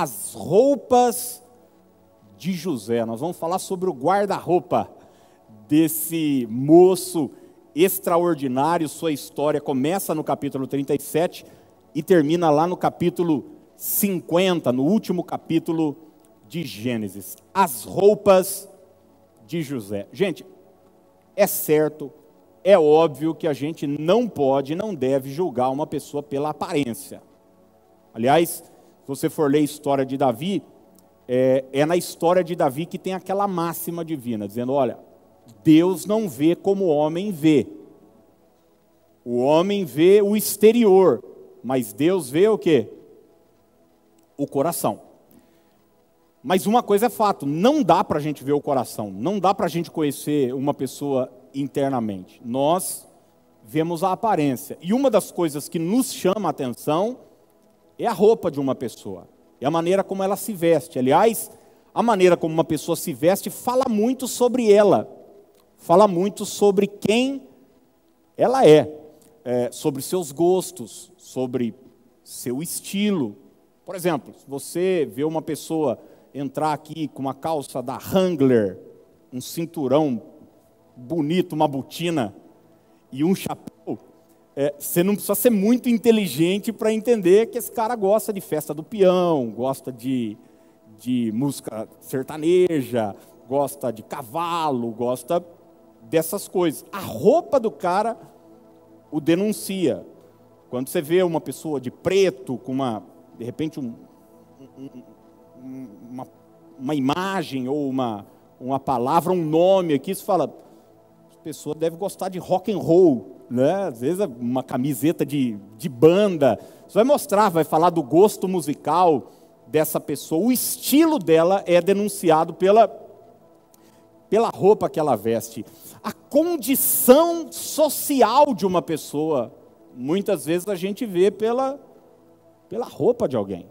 as roupas de José. Nós vamos falar sobre o guarda-roupa desse moço extraordinário. Sua história começa no capítulo 37 e termina lá no capítulo 50, no último capítulo de Gênesis. As roupas de José. Gente, é certo, é óbvio que a gente não pode, não deve julgar uma pessoa pela aparência. Aliás, se você for ler a história de Davi, é, é na história de Davi que tem aquela máxima divina, dizendo: olha, Deus não vê como o homem vê. O homem vê o exterior, mas Deus vê o que? O coração. Mas uma coisa é fato: não dá para a gente ver o coração, não dá para a gente conhecer uma pessoa internamente. Nós vemos a aparência. E uma das coisas que nos chama a atenção é a roupa de uma pessoa, é a maneira como ela se veste. Aliás, a maneira como uma pessoa se veste fala muito sobre ela, fala muito sobre quem ela é, é sobre seus gostos, sobre seu estilo. Por exemplo, se você vê uma pessoa entrar aqui com uma calça da Wrangler, um cinturão bonito, uma botina e um chapéu, é, você não precisa ser muito inteligente para entender que esse cara gosta de festa do peão, gosta de, de música sertaneja, gosta de cavalo, gosta dessas coisas. A roupa do cara o denuncia. Quando você vê uma pessoa de preto, com uma, de repente, um, um, uma, uma imagem ou uma, uma palavra, um nome aqui, você fala, a pessoa deve gostar de rock and roll, né? Às vezes uma camiseta de, de banda. Você vai mostrar, vai falar do gosto musical dessa pessoa. O estilo dela é denunciado pela, pela roupa que ela veste. A condição social de uma pessoa, muitas vezes a gente vê pela, pela roupa de alguém.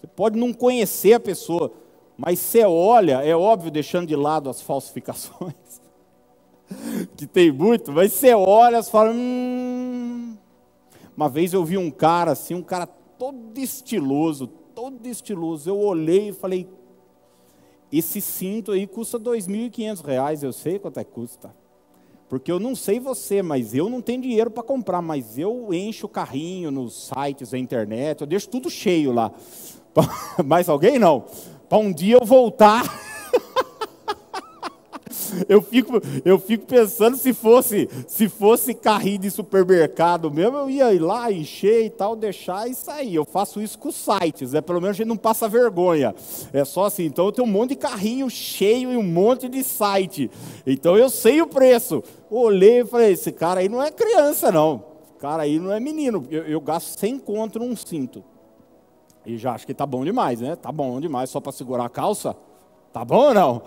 Você pode não conhecer a pessoa, mas você olha, é óbvio, deixando de lado as falsificações, que tem muito, mas você olha e fala, hum... Uma vez eu vi um cara assim, um cara todo estiloso, todo estiloso. Eu olhei e falei, esse cinto aí custa R$ 2.500, eu sei quanto é que custa. Porque eu não sei você, mas eu não tenho dinheiro para comprar, mas eu encho o carrinho nos sites da internet, eu deixo tudo cheio lá. Mais alguém não? Para um dia eu voltar. eu fico, eu fico pensando se fosse, se fosse carrinho de supermercado mesmo, eu ia ir lá, encher e tal, deixar e sair. Eu faço isso com sites, né? pelo menos a gente não passa vergonha. É só assim, então eu tenho um monte de carrinho cheio e um monte de site. Então eu sei o preço. Olhei e falei, esse cara aí não é criança, não. Esse cara aí não é menino. Eu, eu gasto 100 conto num cinto. E já acho que tá bom demais, né? Tá bom demais só para segurar a calça. Tá bom ou não?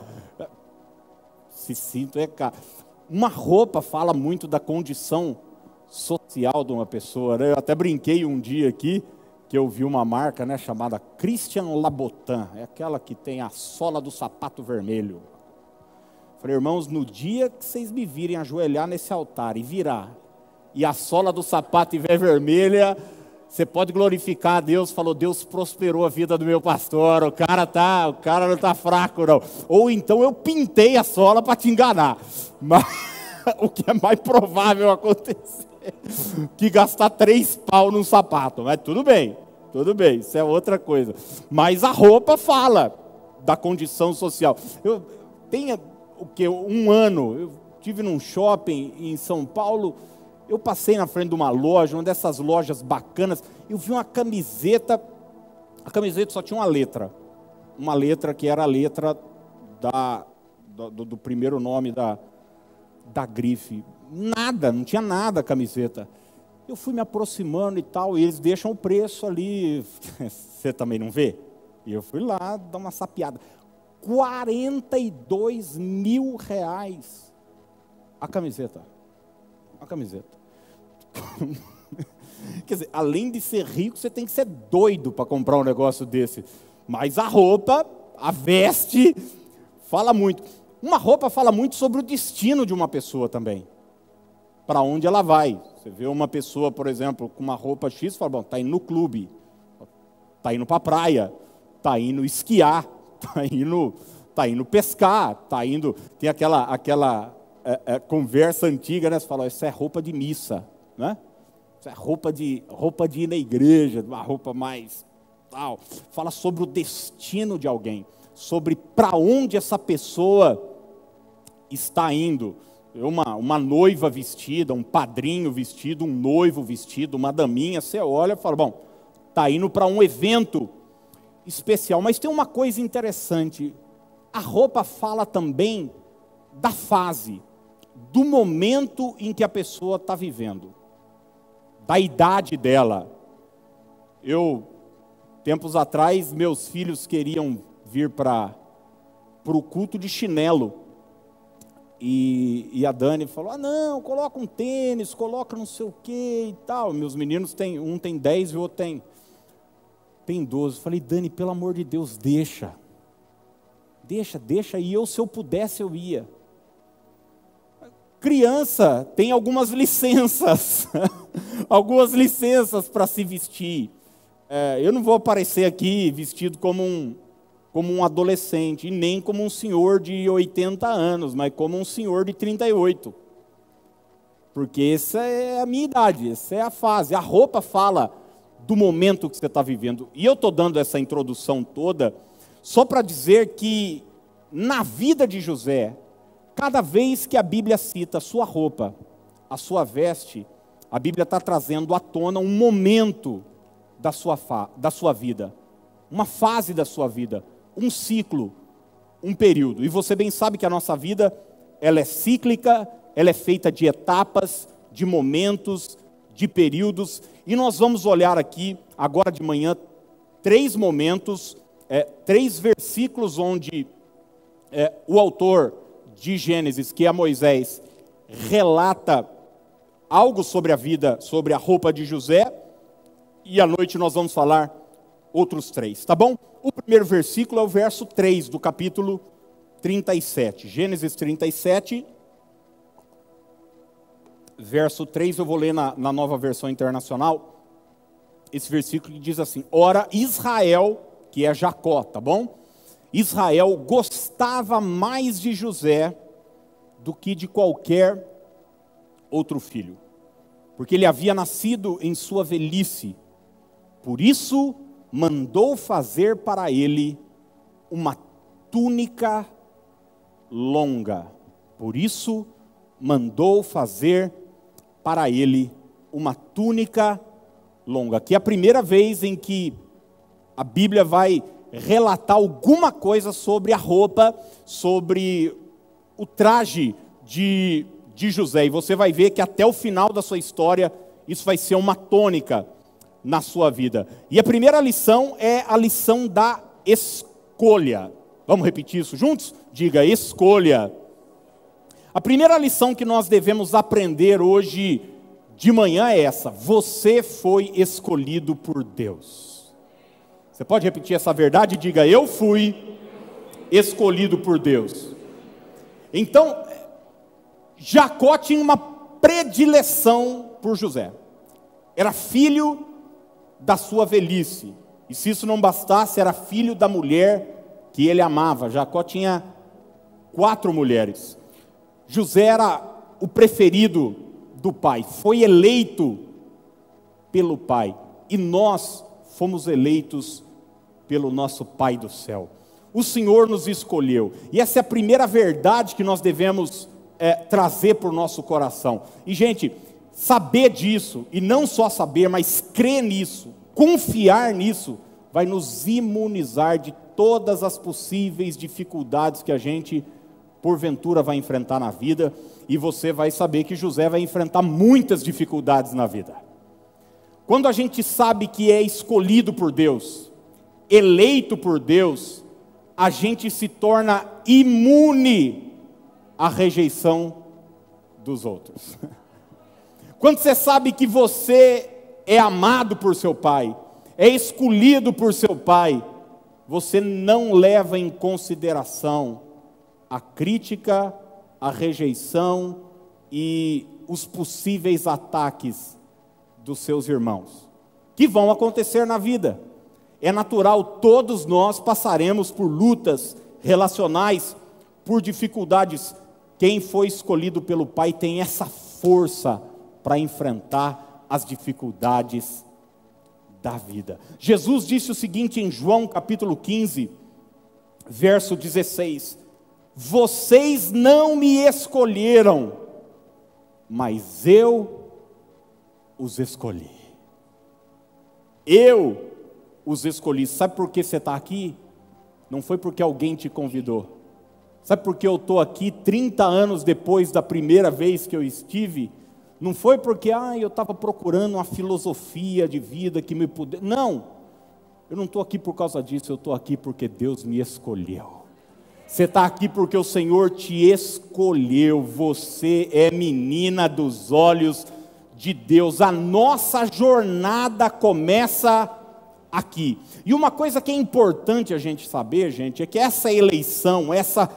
Esse cinto é caro. Uma roupa fala muito da condição social de uma pessoa. Né? Eu até brinquei um dia aqui que eu vi uma marca né, chamada Christian Labotin. É aquela que tem a sola do sapato vermelho. Falei, irmãos, no dia que vocês me virem ajoelhar nesse altar e virar, e a sola do sapato estiver vermelha, você pode glorificar a Deus, falou, Deus prosperou a vida do meu pastor, o cara tá, o cara não está fraco não. Ou então eu pintei a sola para te enganar. Mas o que é mais provável acontecer que gastar três pau num sapato. Mas tudo bem, tudo bem, isso é outra coisa. Mas a roupa fala da condição social. Eu tenho o que um ano, eu tive num shopping em São Paulo eu passei na frente de uma loja, uma dessas lojas bacanas, eu vi uma camiseta, a camiseta só tinha uma letra, uma letra que era a letra da, do, do primeiro nome da, da grife. Nada, não tinha nada a camiseta. Eu fui me aproximando e tal, e eles deixam o preço ali. Você também não vê? E eu fui lá dar uma sapiada. 42 mil reais a camiseta. A camiseta. Quer dizer, além de ser rico, você tem que ser doido para comprar um negócio desse. Mas a roupa, a veste, fala muito. Uma roupa fala muito sobre o destino de uma pessoa também. Para onde ela vai. Você vê uma pessoa, por exemplo, com uma roupa X, fala, bom, está indo no clube, está indo para a praia, está indo esquiar, está indo, tá indo pescar, está indo. Tem aquela, aquela é, é, conversa antiga, né? Você fala, isso é roupa de missa, né? Isso é roupa de, roupa de ir na igreja, uma roupa mais tal. Fala sobre o destino de alguém, sobre para onde essa pessoa está indo. Uma, uma noiva vestida, um padrinho vestido, um noivo vestido, uma daminha, você olha e fala, bom, está indo para um evento especial. Mas tem uma coisa interessante: a roupa fala também da fase, do momento em que a pessoa está vivendo, da idade dela. Eu, tempos atrás, meus filhos queriam vir para o culto de chinelo. E, e, a Dani falou: ah, não, coloca um tênis, coloca não sei o que e tal. Meus meninos têm, um tem 10 e o outro tem tem 12. Falei, Dani, pelo amor de Deus, deixa. Deixa, deixa. E eu, se eu pudesse, eu ia. Criança tem algumas licenças, algumas licenças para se vestir. É, eu não vou aparecer aqui vestido como um, como um adolescente, nem como um senhor de 80 anos, mas como um senhor de 38. Porque essa é a minha idade, essa é a fase. A roupa fala do momento que você está vivendo. E eu estou dando essa introdução toda só para dizer que na vida de José, cada vez que a Bíblia cita a sua roupa, a sua veste, a Bíblia está trazendo à tona um momento da sua, da sua vida, uma fase da sua vida, um ciclo, um período. E você bem sabe que a nossa vida, ela é cíclica, ela é feita de etapas, de momentos, de períodos, e nós vamos olhar aqui, agora de manhã, três momentos, é, três versículos onde é, o autor de Gênesis, que é Moisés, relata algo sobre a vida, sobre a roupa de José, e à noite nós vamos falar outros três, tá bom? O primeiro versículo é o verso 3 do capítulo 37. Gênesis 37, verso 3, eu vou ler na, na nova versão internacional. Esse versículo diz assim: Ora, Israel, que é Jacó, tá bom? Israel gostava mais de José do que de qualquer outro filho, porque ele havia nascido em sua velhice. Por isso, mandou fazer para ele uma túnica longa. Por isso, mandou fazer para ele uma túnica longa. Que é a primeira vez em que a Bíblia vai relatar alguma coisa sobre a roupa, sobre o traje de, de José. E você vai ver que até o final da sua história, isso vai ser uma tônica na sua vida. E a primeira lição é a lição da escolha. Vamos repetir isso juntos? Diga escolha. A primeira lição que nós devemos aprender hoje de manhã é essa: você foi escolhido por Deus. Você pode repetir essa verdade? Diga: Eu fui escolhido por Deus. Então, Jacó tinha uma predileção por José. Era filho da sua velhice. E se isso não bastasse, era filho da mulher que ele amava. Jacó tinha quatro mulheres. José era o preferido do pai, foi eleito pelo pai, e nós fomos eleitos pelo nosso Pai do céu. O Senhor nos escolheu, e essa é a primeira verdade que nós devemos é, trazer para o nosso coração. E, gente, saber disso, e não só saber, mas crer nisso, confiar nisso, vai nos imunizar de todas as possíveis dificuldades que a gente porventura vai enfrentar na vida, e você vai saber que José vai enfrentar muitas dificuldades na vida. Quando a gente sabe que é escolhido por Deus, eleito por Deus, a gente se torna imune à rejeição dos outros. Quando você sabe que você é amado por seu pai, é escolhido por seu pai, você não leva em consideração a crítica, a rejeição e os possíveis ataques dos seus irmãos, que vão acontecer na vida. É natural, todos nós passaremos por lutas relacionais, por dificuldades. Quem foi escolhido pelo Pai tem essa força para enfrentar as dificuldades da vida. Jesus disse o seguinte em João capítulo 15, verso 16: Vocês não me escolheram, mas eu os escolhi. Eu os escolhi. Sabe por que você está aqui? Não foi porque alguém te convidou. Sabe por que eu estou aqui 30 anos depois da primeira vez que eu estive? Não foi porque ah, eu estava procurando uma filosofia de vida que me pudesse. Não, eu não estou aqui por causa disso, eu estou aqui porque Deus me escolheu. Você está aqui porque o Senhor te escolheu, você é menina dos olhos de Deus. A nossa jornada começa aqui. E uma coisa que é importante a gente saber, gente, é que essa eleição, essa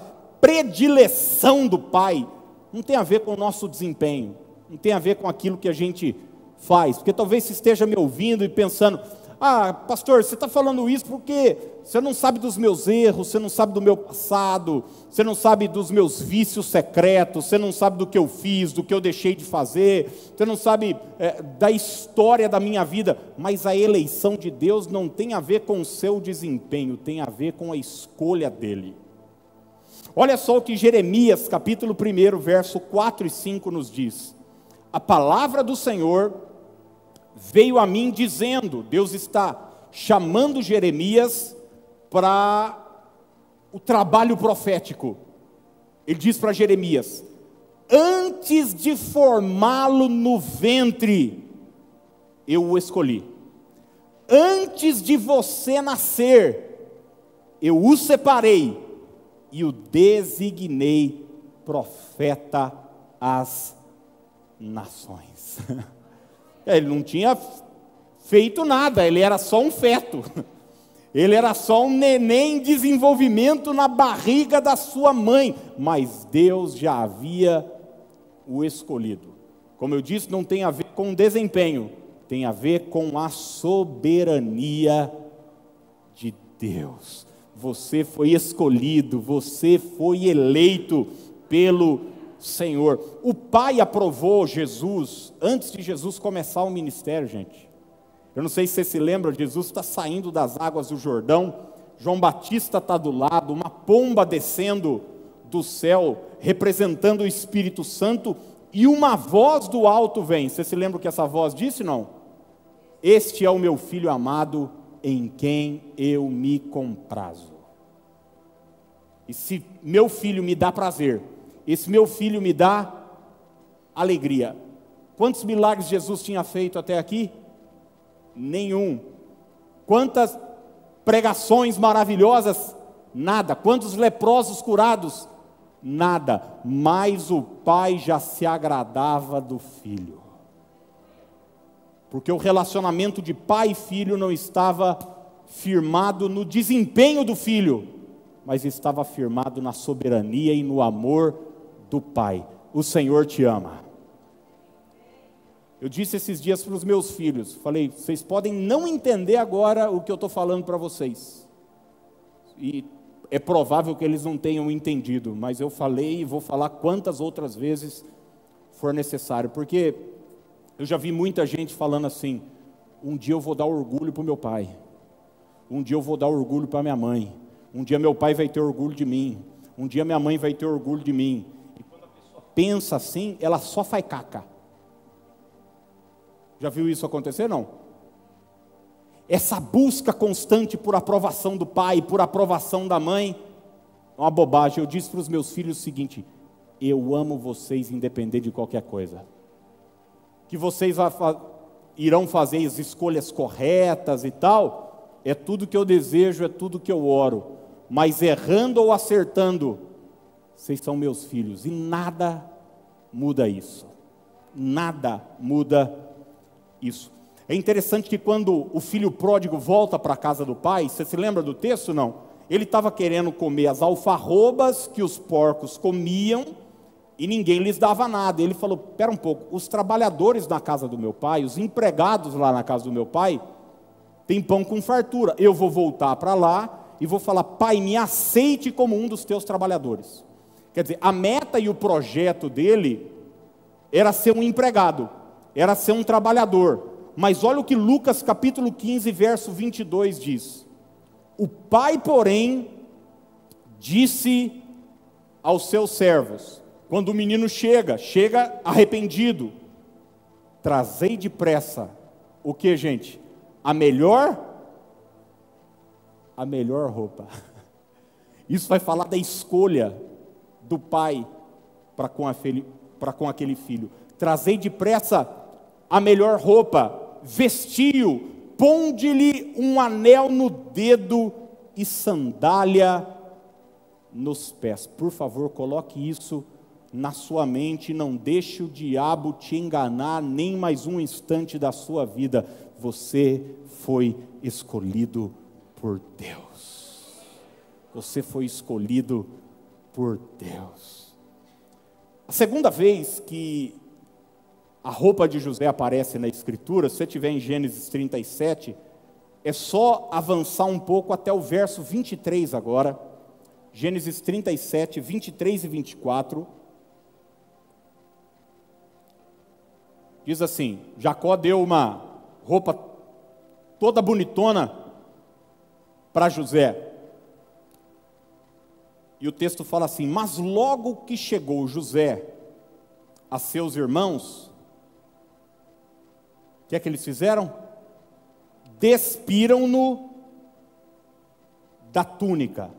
predileção do Pai, não tem a ver com o nosso desempenho, não tem a ver com aquilo que a gente faz, porque talvez você esteja me ouvindo e pensando, ah, pastor, você está falando isso porque você não sabe dos meus erros, você não sabe do meu passado, você não sabe dos meus vícios secretos, você não sabe do que eu fiz, do que eu deixei de fazer, você não sabe é, da história da minha vida. Mas a eleição de Deus não tem a ver com o seu desempenho, tem a ver com a escolha dele. Olha só o que Jeremias, capítulo 1, verso 4 e 5 nos diz: A palavra do Senhor veio a mim dizendo: Deus está chamando Jeremias para o trabalho profético. Ele diz para Jeremias: Antes de formá-lo no ventre, eu o escolhi. Antes de você nascer, eu o separei e o designei profeta às nações. Ele não tinha feito nada, ele era só um feto. Ele era só um neném em desenvolvimento na barriga da sua mãe, mas Deus já havia o escolhido. Como eu disse, não tem a ver com desempenho, tem a ver com a soberania de Deus. Você foi escolhido, você foi eleito pelo Senhor. O Pai aprovou Jesus antes de Jesus começar o ministério, gente. Eu não sei se você se lembra, Jesus está saindo das águas do Jordão, João Batista está do lado, uma pomba descendo do céu, representando o Espírito Santo, e uma voz do alto vem. Você se lembra o que essa voz disse? Não. Este é o meu filho amado, em quem eu me comprazo. E se meu filho me dá prazer, esse meu filho me dá alegria. Quantos milagres Jesus tinha feito até aqui? Nenhum. Quantas pregações maravilhosas? Nada. Quantos leprosos curados? Nada. Mas o pai já se agradava do filho. Porque o relacionamento de pai e filho não estava firmado no desempenho do filho, mas estava firmado na soberania e no amor do Pai. O Senhor te ama. Eu disse esses dias para os meus filhos, falei, vocês podem não entender agora o que eu estou falando para vocês. E é provável que eles não tenham entendido, mas eu falei e vou falar quantas outras vezes for necessário, porque eu já vi muita gente falando assim: um dia eu vou dar orgulho para o meu pai, um dia eu vou dar orgulho para minha mãe, um dia meu pai vai ter orgulho de mim, um dia minha mãe vai ter orgulho de mim pensa assim, ela só faz caca. Já viu isso acontecer? Não. Essa busca constante por aprovação do pai, por aprovação da mãe, é uma bobagem. Eu disse para os meus filhos o seguinte: eu amo vocês independente de qualquer coisa. Que vocês irão fazer as escolhas corretas e tal, é tudo que eu desejo, é tudo que eu oro. Mas errando ou acertando, vocês são meus filhos, e nada muda isso. Nada muda isso. É interessante que quando o filho pródigo volta para a casa do pai, você se lembra do texto? Não. Ele estava querendo comer as alfarrobas que os porcos comiam e ninguém lhes dava nada. Ele falou: Pera um pouco, os trabalhadores na casa do meu pai, os empregados lá na casa do meu pai, tem pão com fartura. Eu vou voltar para lá e vou falar: Pai, me aceite como um dos teus trabalhadores. Quer dizer, a meta e o projeto dele era ser um empregado, era ser um trabalhador. Mas olha o que Lucas capítulo 15, verso 22 diz: O pai, porém, disse aos seus servos, quando o menino chega, chega arrependido, trazei depressa o que, gente? A melhor a melhor roupa. Isso vai falar da escolha do pai para com, com aquele filho. Trazei depressa a melhor roupa, vestiu, ponde-lhe um anel no dedo e sandália nos pés. Por favor, coloque isso na sua mente, não deixe o diabo te enganar nem mais um instante da sua vida. Você foi escolhido por Deus. Você foi escolhido por Deus. A segunda vez que a roupa de José aparece na Escritura, se você estiver em Gênesis 37, é só avançar um pouco até o verso 23 agora. Gênesis 37, 23 e 24. Diz assim: Jacó deu uma roupa toda bonitona para José. E o texto fala assim: Mas logo que chegou José a seus irmãos, o que é que eles fizeram? Despiram-no da túnica.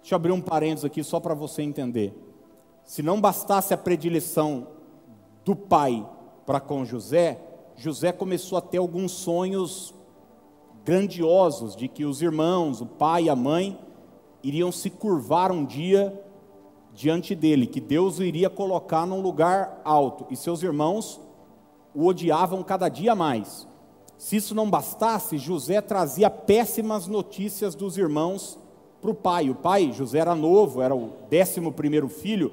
Deixa eu abrir um parênteses aqui só para você entender. Se não bastasse a predileção do pai para com José, José começou a ter alguns sonhos grandiosos de que os irmãos, o pai e a mãe, iriam se curvar um dia diante dele, que Deus o iria colocar num lugar alto, e seus irmãos o odiavam cada dia mais. Se isso não bastasse, José trazia péssimas notícias dos irmãos para o pai. O pai, José era novo, era o décimo primeiro filho,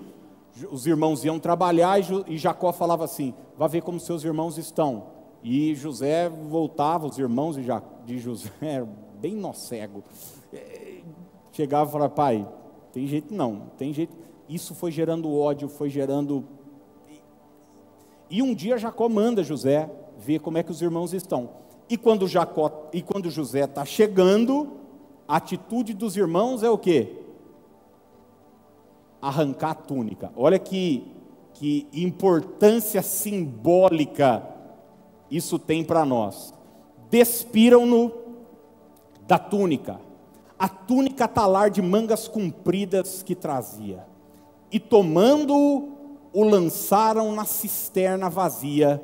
os irmãos iam trabalhar e Jacó falava assim: vá ver como seus irmãos estão. E José voltava, os irmãos de José bem nó cego. Chegava e falava, pai, tem jeito não, tem jeito. Isso foi gerando ódio, foi gerando. E um dia Jacó manda José ver como é que os irmãos estão. E quando Jacó e quando José está chegando, a atitude dos irmãos é o quê? Arrancar a túnica. Olha que, que importância simbólica isso tem para nós. Despiram-no da túnica, a túnica talar de mangas compridas que trazia, e tomando-o, o lançaram na cisterna vazia,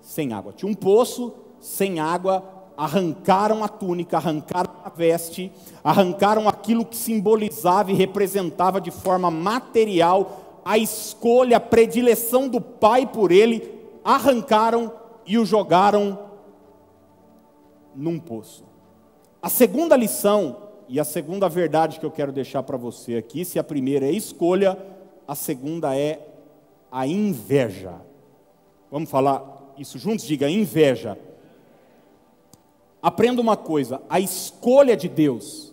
sem água. Tinha um poço sem água, arrancaram a túnica, arrancaram a veste, arrancaram aquilo que simbolizava e representava de forma material a escolha, a predileção do pai por ele, arrancaram e o jogaram num poço. A segunda lição e a segunda verdade que eu quero deixar para você aqui, se a primeira é escolha, a segunda é a inveja. Vamos falar isso juntos? Diga inveja. Aprenda uma coisa: a escolha de Deus,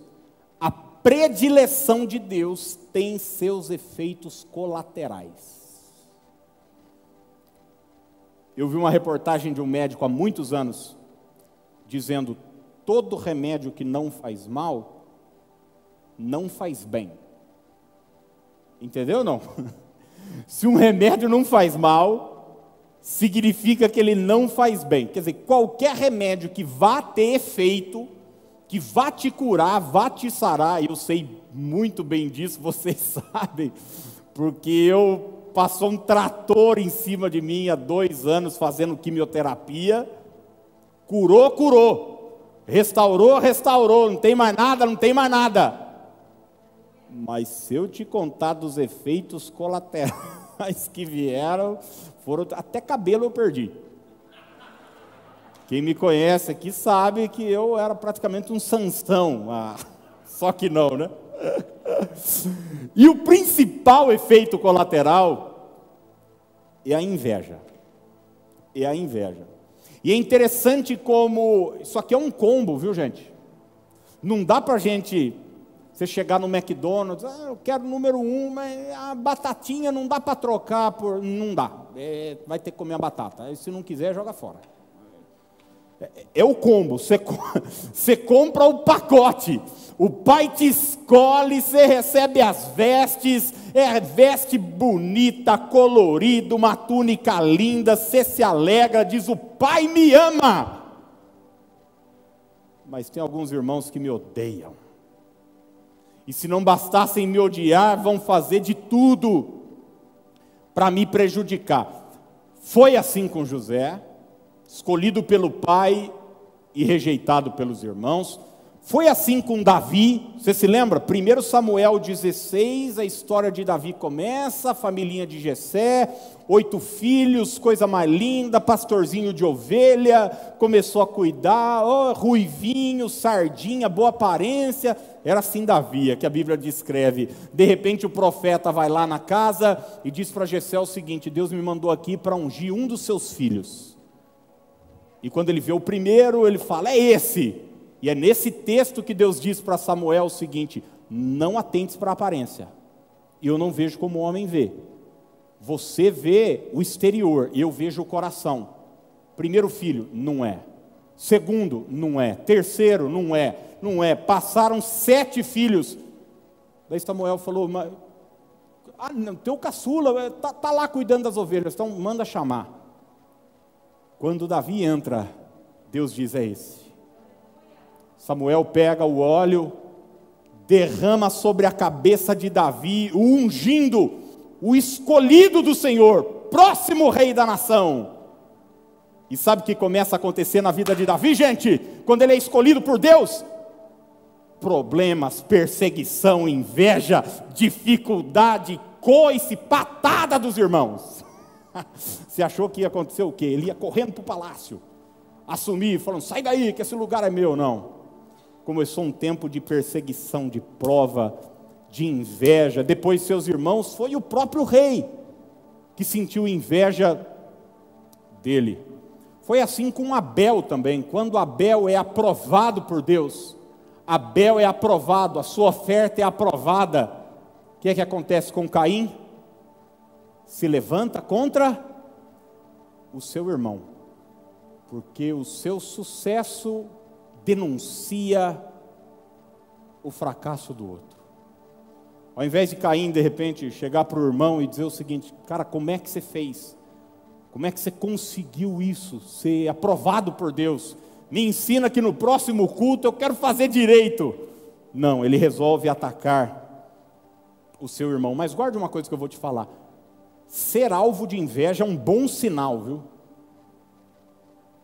a predileção de Deus tem seus efeitos colaterais. Eu vi uma reportagem de um médico há muitos anos dizendo: todo remédio que não faz mal não faz bem. Entendeu ou não? Se um remédio não faz mal, significa que ele não faz bem. Quer dizer, qualquer remédio que vá ter efeito, que vá te curar, vá te sarar, eu sei muito bem disso, vocês sabem, porque eu passou um trator em cima de mim há dois anos fazendo quimioterapia. Curou, curou. Restaurou, restaurou. Não tem mais nada, não tem mais nada. Mas se eu te contar dos efeitos colaterais que vieram, foram até cabelo eu perdi. Quem me conhece aqui sabe que eu era praticamente um Sansão, ah, só que não, né? e o principal efeito colateral é a inveja. É a inveja. E é interessante como isso aqui é um combo, viu, gente? Não dá para gente você chegar no McDonald's, ah, eu quero número um, mas a batatinha não dá para trocar por, não dá. É, vai ter que comer a batata. Se não quiser, joga fora. É, é o combo. Você, você compra o pacote. O pai te escolhe, você recebe as vestes, é veste bonita, colorida, uma túnica linda, você se alegra, diz: O pai me ama. Mas tem alguns irmãos que me odeiam. E se não bastassem me odiar, vão fazer de tudo para me prejudicar. Foi assim com José, escolhido pelo pai e rejeitado pelos irmãos. Foi assim com Davi, você se lembra? 1 Samuel 16, a história de Davi começa, a família de Jessé, oito filhos, coisa mais linda, pastorzinho de ovelha, começou a cuidar, oh, ruivinho, sardinha, boa aparência, era assim Davi, é que a Bíblia descreve. De repente o profeta vai lá na casa e diz para Jessé o seguinte: Deus me mandou aqui para ungir um dos seus filhos. E quando ele vê o primeiro, ele fala: É esse. E é nesse texto que Deus diz para Samuel o seguinte: não atentes para a aparência. Eu não vejo como o homem vê. Você vê o exterior, eu vejo o coração. Primeiro filho, não é. Segundo, não é. Terceiro, não é. Não é. Passaram sete filhos. Daí Samuel falou: mas, ah, não, teu caçula está tá lá cuidando das ovelhas, então manda chamar. Quando Davi entra, Deus diz: é esse. Samuel pega o óleo, derrama sobre a cabeça de Davi, ungindo o escolhido do Senhor, próximo rei da nação. E sabe o que começa a acontecer na vida de Davi, gente? Quando ele é escolhido por Deus? Problemas, perseguição, inveja, dificuldade, coice, patada dos irmãos. Você achou que ia acontecer o quê? Ele ia correndo para o palácio, assumir, falando: sai daí, que esse lugar é meu. Não começou um tempo de perseguição, de prova, de inveja. Depois, seus irmãos, foi o próprio rei que sentiu inveja dele. Foi assim com Abel também. Quando Abel é aprovado por Deus, Abel é aprovado, a sua oferta é aprovada. O que é que acontece com Caim? Se levanta contra o seu irmão, porque o seu sucesso denuncia o fracasso do outro. Ao invés de Caim, de repente, chegar para o irmão e dizer o seguinte: Cara, como é que você fez? Como é que você conseguiu isso? Ser aprovado por Deus? Me ensina que no próximo culto eu quero fazer direito. Não, ele resolve atacar o seu irmão. Mas guarde uma coisa que eu vou te falar: ser alvo de inveja é um bom sinal, viu?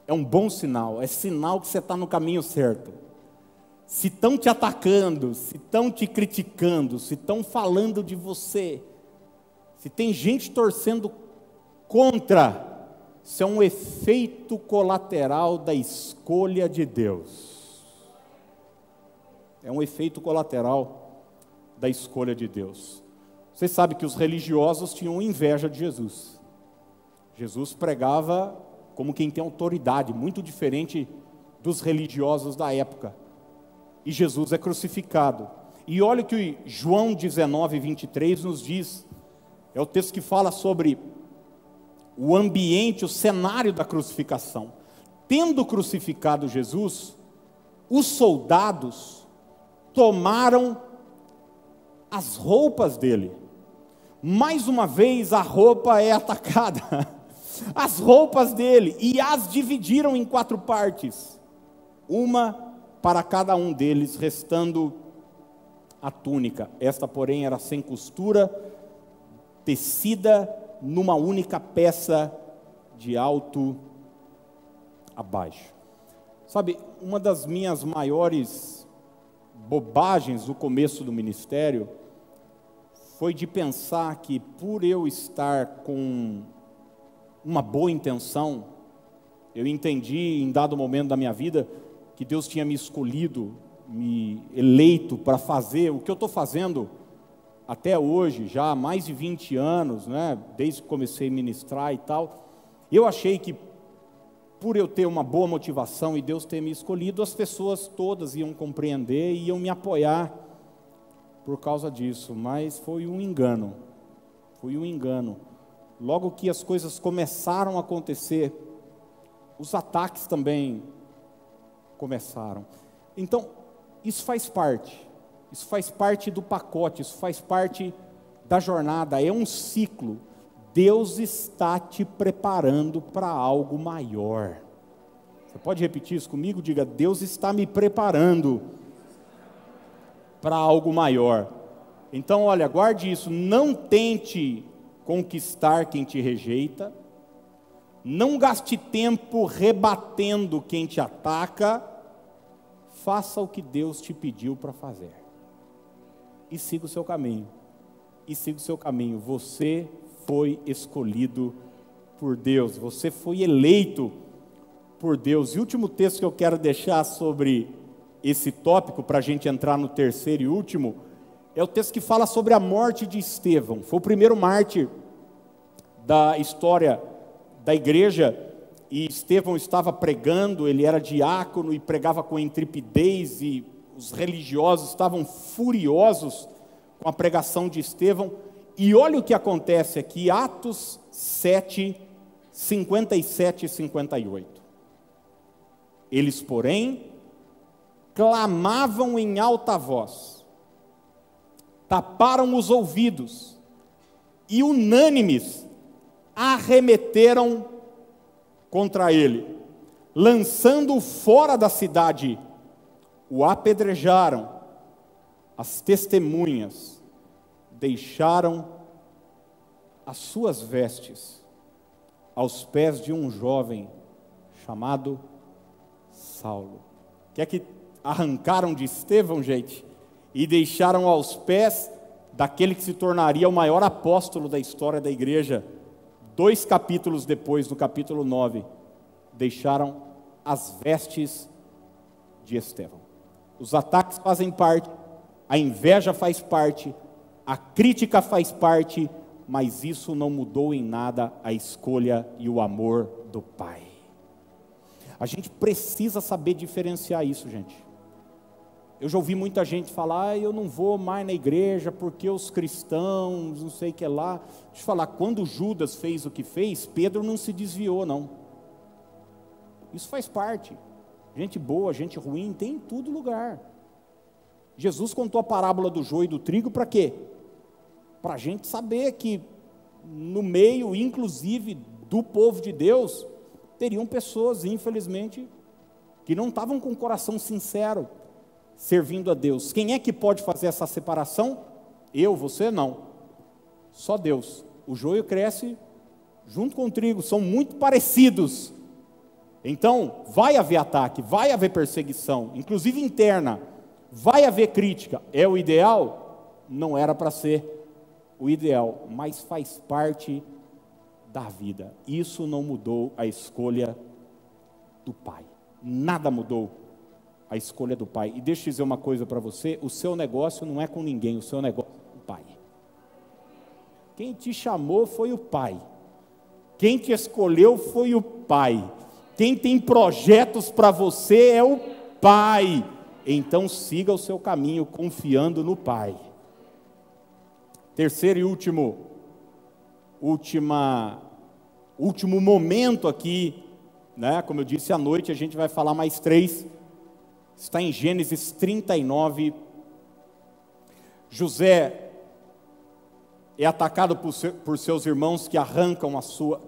É um bom sinal, é sinal que você está no caminho certo. Se estão te atacando, se estão te criticando, se estão falando de você, se tem gente torcendo contra, isso é um efeito colateral da escolha de Deus. É um efeito colateral da escolha de Deus. Você sabe que os religiosos tinham inveja de Jesus. Jesus pregava como quem tem autoridade, muito diferente dos religiosos da época. E Jesus é crucificado. E olha o que João 19, 23 nos diz. É o texto que fala sobre o ambiente, o cenário da crucificação. Tendo crucificado Jesus, os soldados tomaram as roupas dele. Mais uma vez a roupa é atacada. as roupas dele e as dividiram em quatro partes, uma para cada um deles, restando a túnica. Esta, porém, era sem costura, tecida numa única peça de alto a baixo. Sabe, uma das minhas maiores bobagens no começo do ministério foi de pensar que por eu estar com uma boa intenção. Eu entendi em dado momento da minha vida que Deus tinha me escolhido, me eleito para fazer o que eu estou fazendo até hoje, já há mais de 20 anos, né, desde que comecei a ministrar e tal. Eu achei que por eu ter uma boa motivação e Deus ter me escolhido, as pessoas todas iam compreender e iam me apoiar por causa disso, mas foi um engano. Foi um engano. Logo que as coisas começaram a acontecer, os ataques também começaram. Então, isso faz parte. Isso faz parte do pacote, isso faz parte da jornada, é um ciclo. Deus está te preparando para algo maior. Você pode repetir isso comigo? Diga: Deus está me preparando para algo maior. Então, olha, guarde isso. Não tente conquistar quem te rejeita. Não gaste tempo rebatendo quem te ataca. Faça o que Deus te pediu para fazer. E siga o seu caminho. E siga o seu caminho. Você foi escolhido por Deus, você foi eleito por Deus. E o último texto que eu quero deixar sobre esse tópico, para a gente entrar no terceiro e último, é o texto que fala sobre a morte de Estevão. Foi o primeiro mártir da história da igreja, e Estevão estava pregando, ele era diácono e pregava com intrepidez, e os religiosos estavam furiosos com a pregação de Estevão. E olha o que acontece aqui, Atos 7, 57 e 58. Eles, porém, clamavam em alta voz, taparam os ouvidos e, unânimes, arremeteram contra ele, lançando-o fora da cidade, o apedrejaram, as testemunhas deixaram as suas vestes aos pés de um jovem chamado Saulo. Que é que arrancaram de Estevão, gente, e deixaram aos pés daquele que se tornaria o maior apóstolo da história da igreja. Dois capítulos depois, no capítulo 9, deixaram as vestes de Estevão. Os ataques fazem parte, a inveja faz parte, a crítica faz parte, mas isso não mudou em nada a escolha e o amor do Pai. A gente precisa saber diferenciar isso, gente. Eu já ouvi muita gente falar, ah, eu não vou mais na igreja porque os cristãos, não sei o que lá. Deixa eu falar, quando Judas fez o que fez, Pedro não se desviou, não. Isso faz parte. Gente boa, gente ruim, tem em todo lugar. Jesus contou a parábola do joio e do trigo para quê? para a gente saber que no meio, inclusive, do povo de Deus, teriam pessoas, infelizmente, que não estavam com o coração sincero servindo a Deus. Quem é que pode fazer essa separação? Eu, você não. Só Deus. O joio cresce junto com o trigo, são muito parecidos. Então, vai haver ataque, vai haver perseguição, inclusive interna, vai haver crítica. É o ideal? Não era para ser o ideal, mas faz parte da vida. Isso não mudou a escolha do Pai. Nada mudou a escolha do Pai. E deixa eu dizer uma coisa para você: o seu negócio não é com ninguém, o seu negócio é com o Pai. Quem te chamou foi o Pai. Quem te escolheu foi o Pai. Quem tem projetos para você é o Pai. Então siga o seu caminho confiando no Pai. Terceiro e último, última, último momento aqui, né? Como eu disse à noite, a gente vai falar mais três. Está em Gênesis 39. José é atacado por, por seus irmãos que arrancam a sua.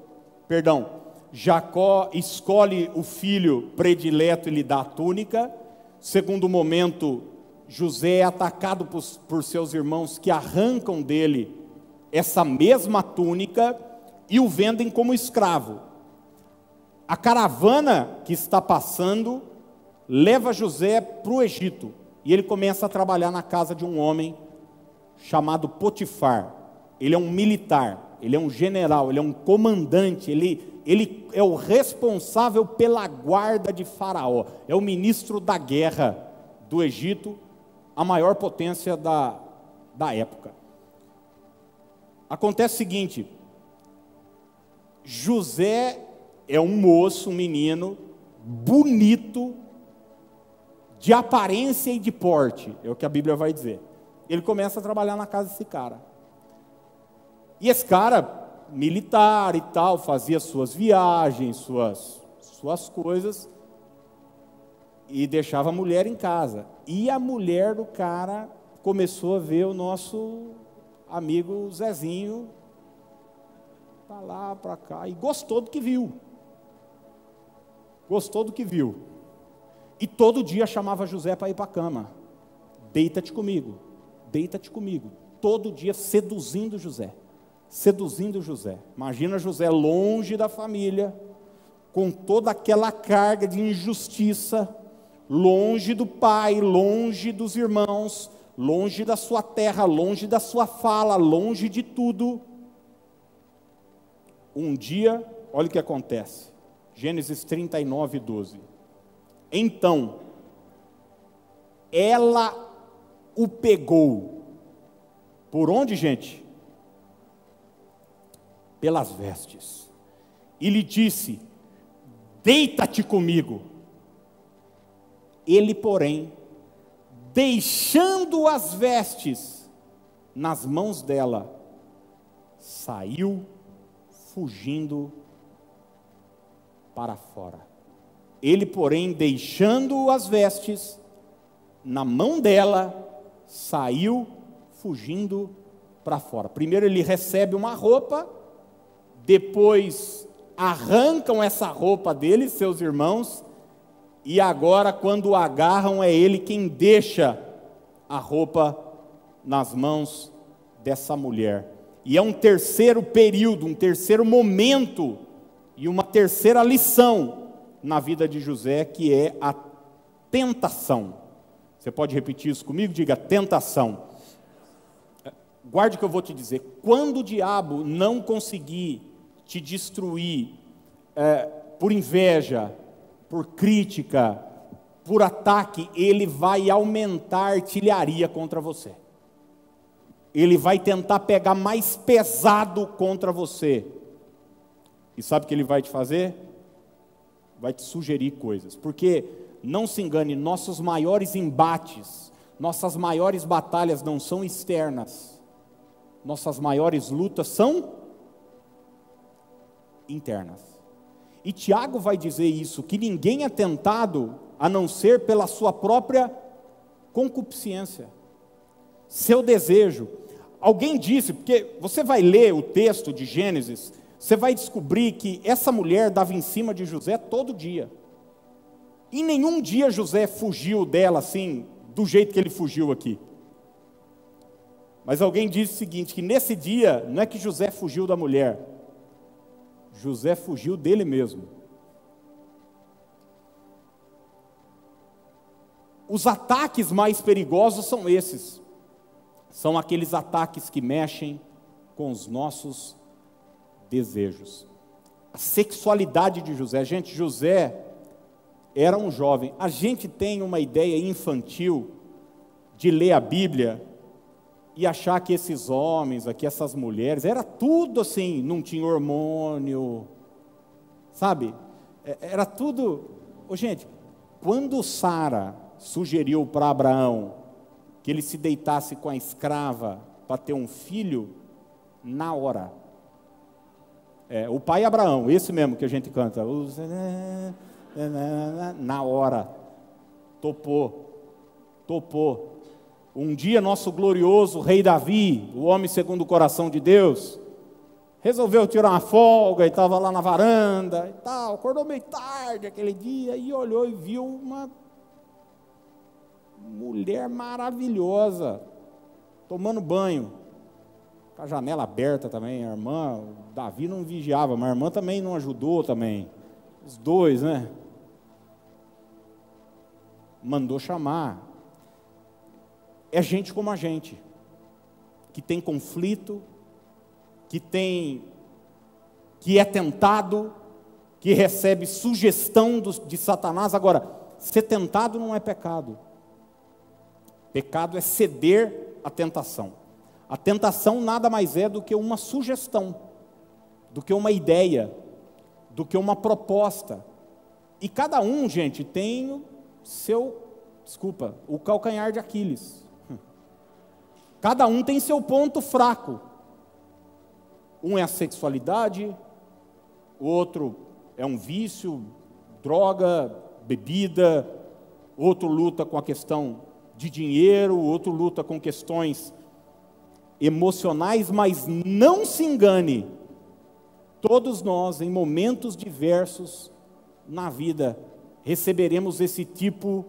Perdão, Jacó escolhe o filho predileto e lhe dá a túnica. Segundo momento, José é atacado por, por seus irmãos que arrancam dele essa mesma túnica e o vendem como escravo. A caravana que está passando leva José para o Egito e ele começa a trabalhar na casa de um homem chamado Potifar. Ele é um militar, ele é um general, ele é um comandante, ele, ele é o responsável pela guarda de Faraó, é o ministro da guerra do Egito a maior potência da, da época. Acontece o seguinte: José é um moço, um menino, bonito, de aparência e de porte, é o que a Bíblia vai dizer. Ele começa a trabalhar na casa desse cara. E esse cara, militar e tal, fazia suas viagens, suas, suas coisas, e deixava a mulher em casa. E a mulher do cara começou a ver o nosso amigo Zezinho para lá, para cá, e gostou do que viu. Gostou do que viu. E todo dia chamava José para ir para a cama. Deita-te comigo, deita-te comigo. Todo dia seduzindo José. Seduzindo José. Imagina José longe da família, com toda aquela carga de injustiça, longe do pai, longe dos irmãos, longe da sua terra, longe da sua fala, longe de tudo. Um dia, olha o que acontece. Gênesis 39, 12. Então, ela o pegou. Por onde, gente? Pelas vestes. E lhe disse: Deita-te comigo. Ele, porém, deixando as vestes nas mãos dela, saiu fugindo para fora. Ele, porém, deixando as vestes na mão dela, saiu fugindo para fora. Primeiro ele recebe uma roupa, depois arrancam essa roupa dele, seus irmãos, e agora, quando o agarram, é ele quem deixa a roupa nas mãos dessa mulher. E é um terceiro período, um terceiro momento e uma terceira lição na vida de José, que é a tentação. Você pode repetir isso comigo? Diga tentação. Guarde o que eu vou te dizer. Quando o diabo não conseguir te destruir é, por inveja, por crítica, por ataque, ele vai aumentar artilharia contra você ele vai tentar pegar mais pesado contra você. E sabe o que ele vai te fazer? Vai te sugerir coisas. Porque, não se engane, nossos maiores embates, nossas maiores batalhas não são externas. Nossas maiores lutas são internas. E Tiago vai dizer isso: que ninguém é tentado a não ser pela sua própria concupiscência, seu desejo. Alguém disse, porque você vai ler o texto de Gênesis, você vai descobrir que essa mulher dava em cima de José todo dia. E nenhum dia José fugiu dela assim, do jeito que ele fugiu aqui. Mas alguém disse o seguinte: que nesse dia, não é que José fugiu da mulher, José fugiu dele mesmo. Os ataques mais perigosos são esses são aqueles ataques que mexem com os nossos desejos. A sexualidade de José. Gente, José era um jovem. A gente tem uma ideia infantil de ler a Bíblia e achar que esses homens aqui, essas mulheres, era tudo assim, não tinha hormônio, sabe? É, era tudo. Oh, gente, quando Sara sugeriu para Abraão que ele se deitasse com a escrava para ter um filho na hora. É, o pai Abraão, esse mesmo que a gente canta, na hora, topou, topou. Um dia, nosso glorioso rei Davi, o homem segundo o coração de Deus, resolveu tirar uma folga e estava lá na varanda e tal, acordou meio tarde aquele dia e olhou e viu uma mulher maravilhosa, tomando banho, com a janela aberta também. A irmã, Davi não vigiava, mas a irmã também não ajudou também. Os dois, né? Mandou chamar. É gente como a gente, que tem conflito, que tem, que é tentado, que recebe sugestão de Satanás. Agora, ser tentado não é pecado. Pecado é ceder à tentação. A tentação nada mais é do que uma sugestão, do que uma ideia, do que uma proposta. E cada um, gente, tem o seu, desculpa, o calcanhar de Aquiles. Cada um tem seu ponto fraco. Um é a sexualidade, o outro é um vício, droga, bebida, outro luta com a questão de dinheiro, outro luta com questões emocionais, mas não se engane, todos nós, em momentos diversos na vida, receberemos esse tipo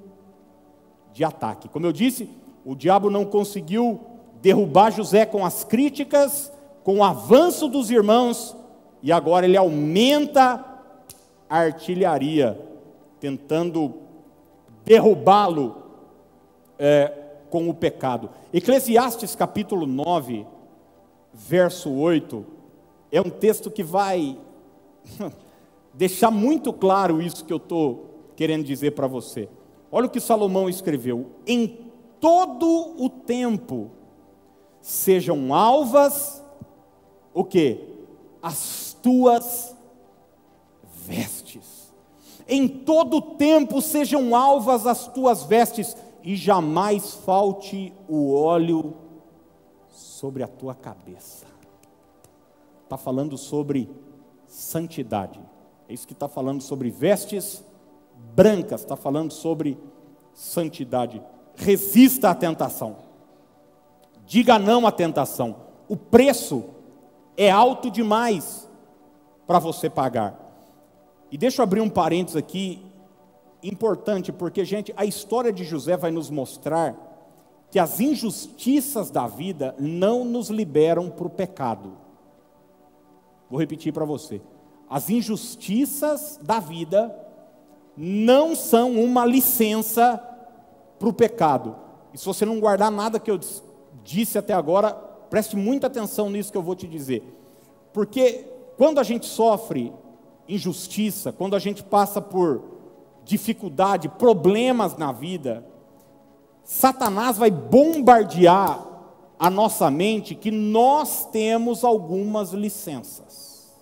de ataque. Como eu disse, o diabo não conseguiu derrubar José com as críticas, com o avanço dos irmãos, e agora ele aumenta a artilharia, tentando derrubá-lo é, com o pecado. Eclesiastes capítulo 9, verso 8, é um texto que vai deixar muito claro isso que eu estou querendo dizer para você. Olha o que Salomão escreveu: em todo o tempo sejam alvas o que? As tuas vestes. Em todo o tempo sejam alvas as tuas vestes e jamais falte o óleo sobre a tua cabeça. Está falando sobre santidade. É isso que está falando sobre vestes brancas, está falando sobre santidade. Resista à tentação. Diga não à tentação. O preço é alto demais para você pagar. E deixa eu abrir um parênteses aqui importante, porque, gente, a história de José vai nos mostrar que as injustiças da vida não nos liberam para o pecado. Vou repetir para você. As injustiças da vida não são uma licença para o pecado. E se você não guardar nada que eu disse até agora, preste muita atenção nisso que eu vou te dizer. Porque quando a gente sofre injustiça, quando a gente passa por dificuldade, problemas na vida, Satanás vai bombardear a nossa mente que nós temos algumas licenças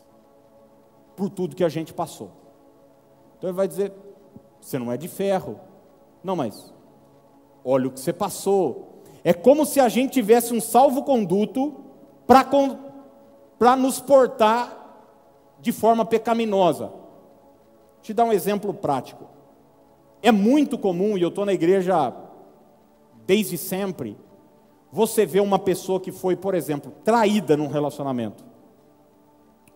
por tudo que a gente passou. Então ele vai dizer: você não é de ferro. Não, mas olha o que você passou. É como se a gente tivesse um salvo-conduto para nos portar de forma pecaminosa. Te dar um exemplo prático. É muito comum, e eu estou na igreja desde sempre, você vê uma pessoa que foi, por exemplo, traída num relacionamento.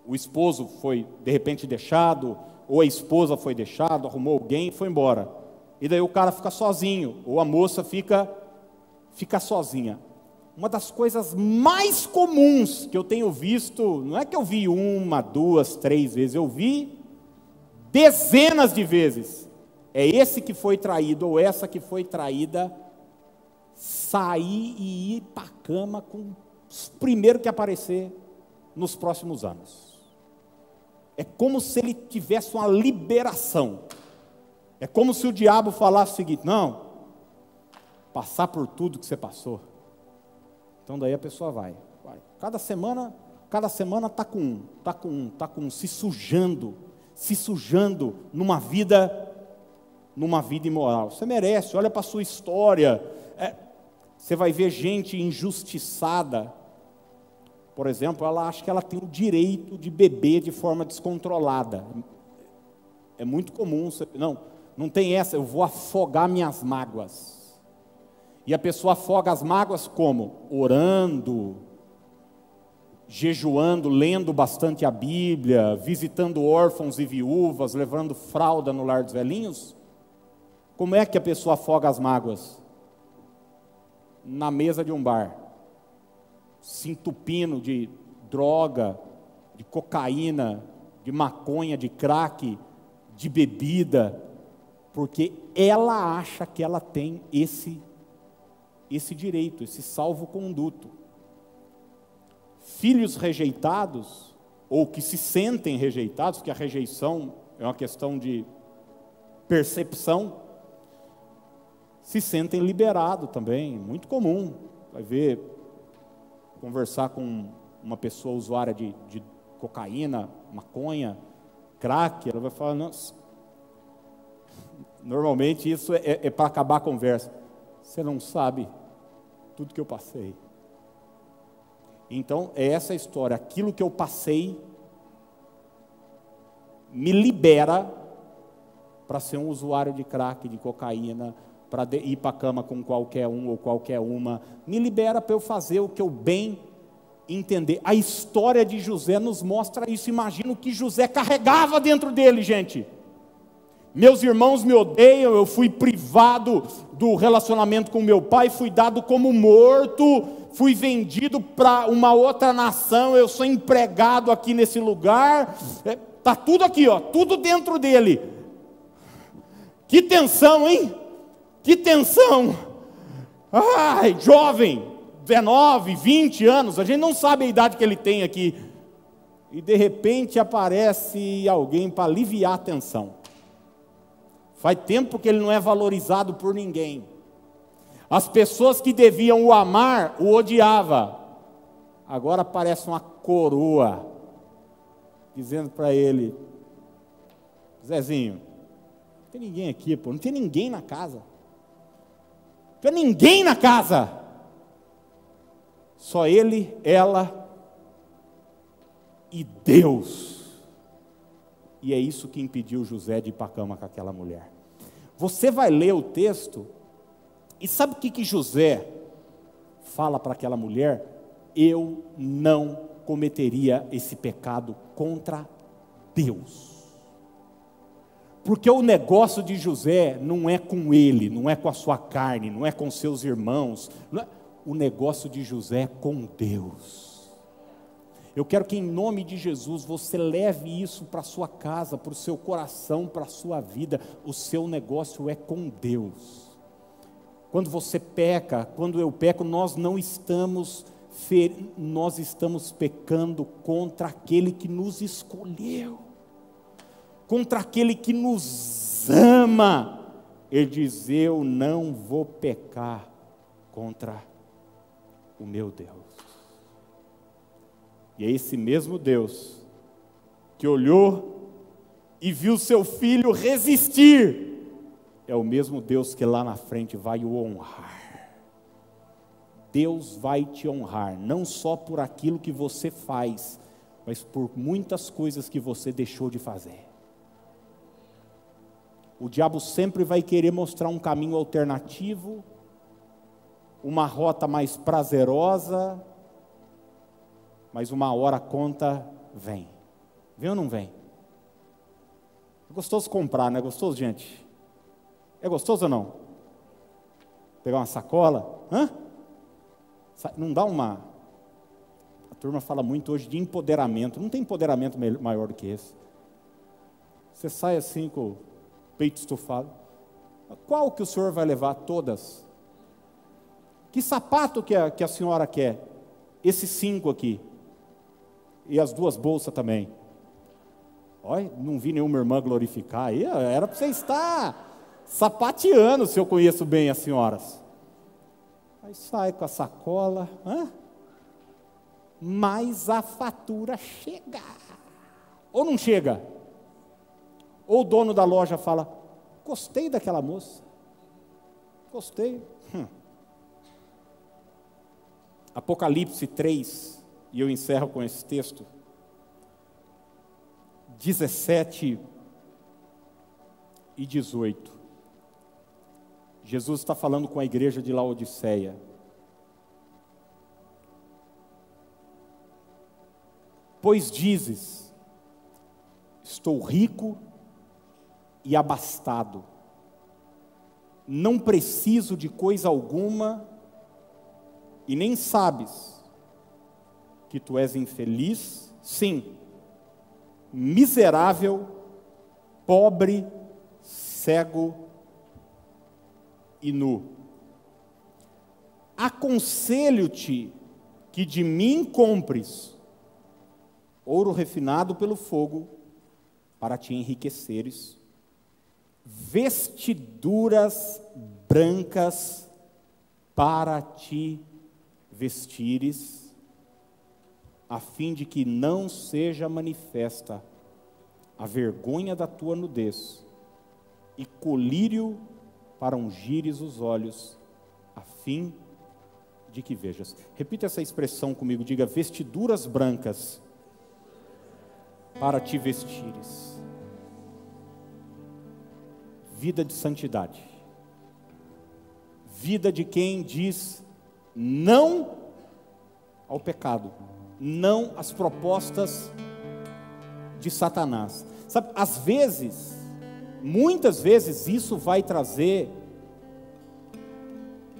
O esposo foi de repente deixado, ou a esposa foi deixada, arrumou alguém e foi embora. E daí o cara fica sozinho, ou a moça fica fica sozinha. Uma das coisas mais comuns que eu tenho visto, não é que eu vi uma, duas, três vezes, eu vi dezenas de vezes é esse que foi traído ou essa que foi traída sair e ir para a cama com o primeiro que aparecer nos próximos anos. É como se ele tivesse uma liberação. É como se o diabo falasse o seguinte: não, passar por tudo que você passou. Então daí a pessoa vai, vai. Cada semana, cada semana tá com um, tá com um, tá com um, se sujando, se sujando numa vida numa vida imoral. Você merece, olha para a sua história. É, você vai ver gente injustiçada. Por exemplo, ela acha que ela tem o direito de beber de forma descontrolada. É muito comum. Você, não, não tem essa, eu vou afogar minhas mágoas. E a pessoa afoga as mágoas como? Orando, jejuando, lendo bastante a Bíblia, visitando órfãos e viúvas, levando fralda no lar dos velhinhos. Como é que a pessoa afoga as mágoas? Na mesa de um bar, se entupindo de droga, de cocaína, de maconha, de crack, de bebida, porque ela acha que ela tem esse esse direito, esse salvo-conduto. Filhos rejeitados, ou que se sentem rejeitados, que a rejeição é uma questão de percepção, se sentem liberados também, muito comum. Vai ver, conversar com uma pessoa usuária de, de cocaína, maconha, crack, ela vai falar, nossa. Normalmente isso é, é para acabar a conversa. Você não sabe tudo que eu passei. Então, é essa história. Aquilo que eu passei me libera para ser um usuário de crack, de cocaína, para ir para a cama com qualquer um ou qualquer uma. Me libera para eu fazer o que eu bem entender. A história de José nos mostra isso. Imagina o que José carregava dentro dele, gente. Meus irmãos me odeiam, eu fui privado do relacionamento com meu pai, fui dado como morto, fui vendido para uma outra nação, eu sou empregado aqui nesse lugar. Está é, tudo aqui, ó, tudo dentro dele. Que tensão, hein? Que tensão! Ai, jovem, 19, 20 anos, a gente não sabe a idade que ele tem aqui. E de repente aparece alguém para aliviar a tensão. Faz tempo que ele não é valorizado por ninguém. As pessoas que deviam o amar o odiava. Agora aparece uma coroa dizendo para ele: Zezinho, não tem ninguém aqui, pô, não tem ninguém na casa. Não tem ninguém na casa. Só ele, ela e Deus. E é isso que impediu José de ir para a cama com aquela mulher. Você vai ler o texto, e sabe o que, que José fala para aquela mulher? Eu não cometeria esse pecado contra Deus. Porque o negócio de José não é com ele, não é com a sua carne, não é com seus irmãos. É... O negócio de José é com Deus. Eu quero que, em nome de Jesus, você leve isso para a sua casa, para o seu coração, para a sua vida. O seu negócio é com Deus. Quando você peca, quando eu peco, nós não estamos nós estamos pecando contra aquele que nos escolheu, contra aquele que nos ama. Ele diz: Eu não vou pecar contra o meu Deus. E é esse mesmo Deus que olhou e viu seu filho resistir, é o mesmo Deus que lá na frente vai o honrar. Deus vai te honrar, não só por aquilo que você faz, mas por muitas coisas que você deixou de fazer. O diabo sempre vai querer mostrar um caminho alternativo, uma rota mais prazerosa, mas uma hora a conta vem. Vem ou não vem? É gostoso comprar, não é gostoso, gente? É gostoso ou não? Pegar uma sacola? Hã? Não dá uma. A turma fala muito hoje de empoderamento. Não tem empoderamento maior do que esse. Você sai assim com peito estufado. Qual que o senhor vai levar? Todas. Que sapato que a, que a senhora quer? Esses cinco aqui e as duas bolsas também. Olha, não vi nenhuma irmã glorificar aí, era para você estar sapateando, se eu conheço bem as senhoras. Aí sai com a sacola, hã? mas a fatura chega. Ou não chega? Ou o dono da loja fala: Gostei daquela moça. Gostei. Hum. Apocalipse 3, e eu encerro com esse texto. 17 e 18. Jesus está falando com a igreja de Laodiceia. Pois dizes: Estou rico e abastado, não preciso de coisa alguma, e nem sabes que tu és infeliz, sim, miserável, pobre, cego e nu. Aconselho-te que de mim compres ouro refinado pelo fogo, para te enriqueceres, vestiduras brancas para te vestires, a fim de que não seja manifesta a vergonha da tua nudez, e colírio para ungires os olhos, a fim de que vejas. Repita essa expressão comigo, diga: vestiduras brancas para te vestires. Vida de santidade. Vida de quem diz não ao pecado, não às propostas de Satanás. Sabe, às vezes, muitas vezes isso vai trazer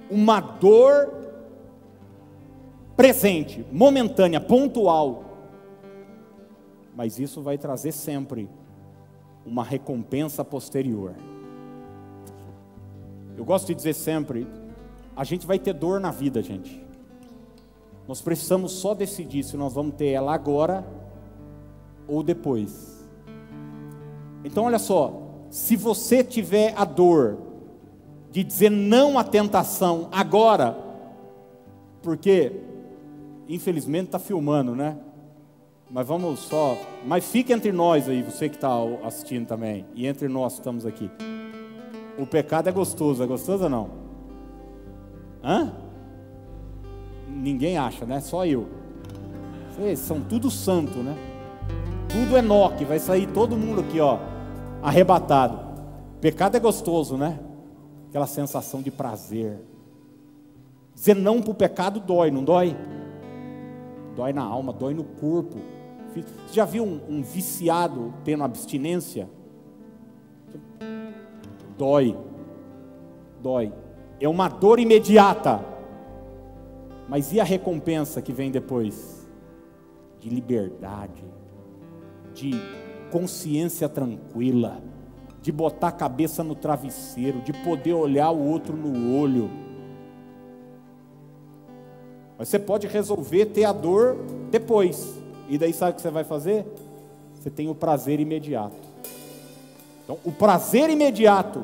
uma dor presente, momentânea, pontual. Mas isso vai trazer sempre uma recompensa posterior. Eu gosto de dizer sempre, a gente vai ter dor na vida, gente. Nós precisamos só decidir se nós vamos ter ela agora ou depois. Então, olha só, se você tiver a dor de dizer não à tentação agora, porque infelizmente está filmando, né? Mas vamos só. Mas fica entre nós aí, você que está assistindo também. E entre nós estamos aqui. O pecado é gostoso, é gostoso ou não? Hã? Ninguém acha, né? Só eu. Vocês são tudo santo, né? Tudo é Enoque, vai sair todo mundo aqui, ó, arrebatado. Pecado é gostoso, né? Aquela sensação de prazer. Dizer não para o pecado dói, não dói? Dói na alma, dói no corpo. Você já viu um, um viciado tendo abstinência? Dói, dói. É uma dor imediata. Mas e a recompensa que vem depois? De liberdade de consciência tranquila, de botar a cabeça no travesseiro, de poder olhar o outro no olho. Mas você pode resolver ter a dor depois. E daí sabe o que você vai fazer? Você tem o prazer imediato. Então, o prazer imediato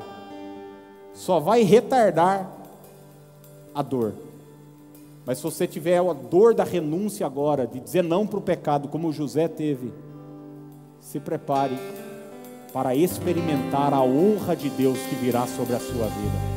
só vai retardar a dor. Mas se você tiver a dor da renúncia agora, de dizer não para o pecado, como José teve, se prepare para experimentar a honra de Deus que virá sobre a sua vida.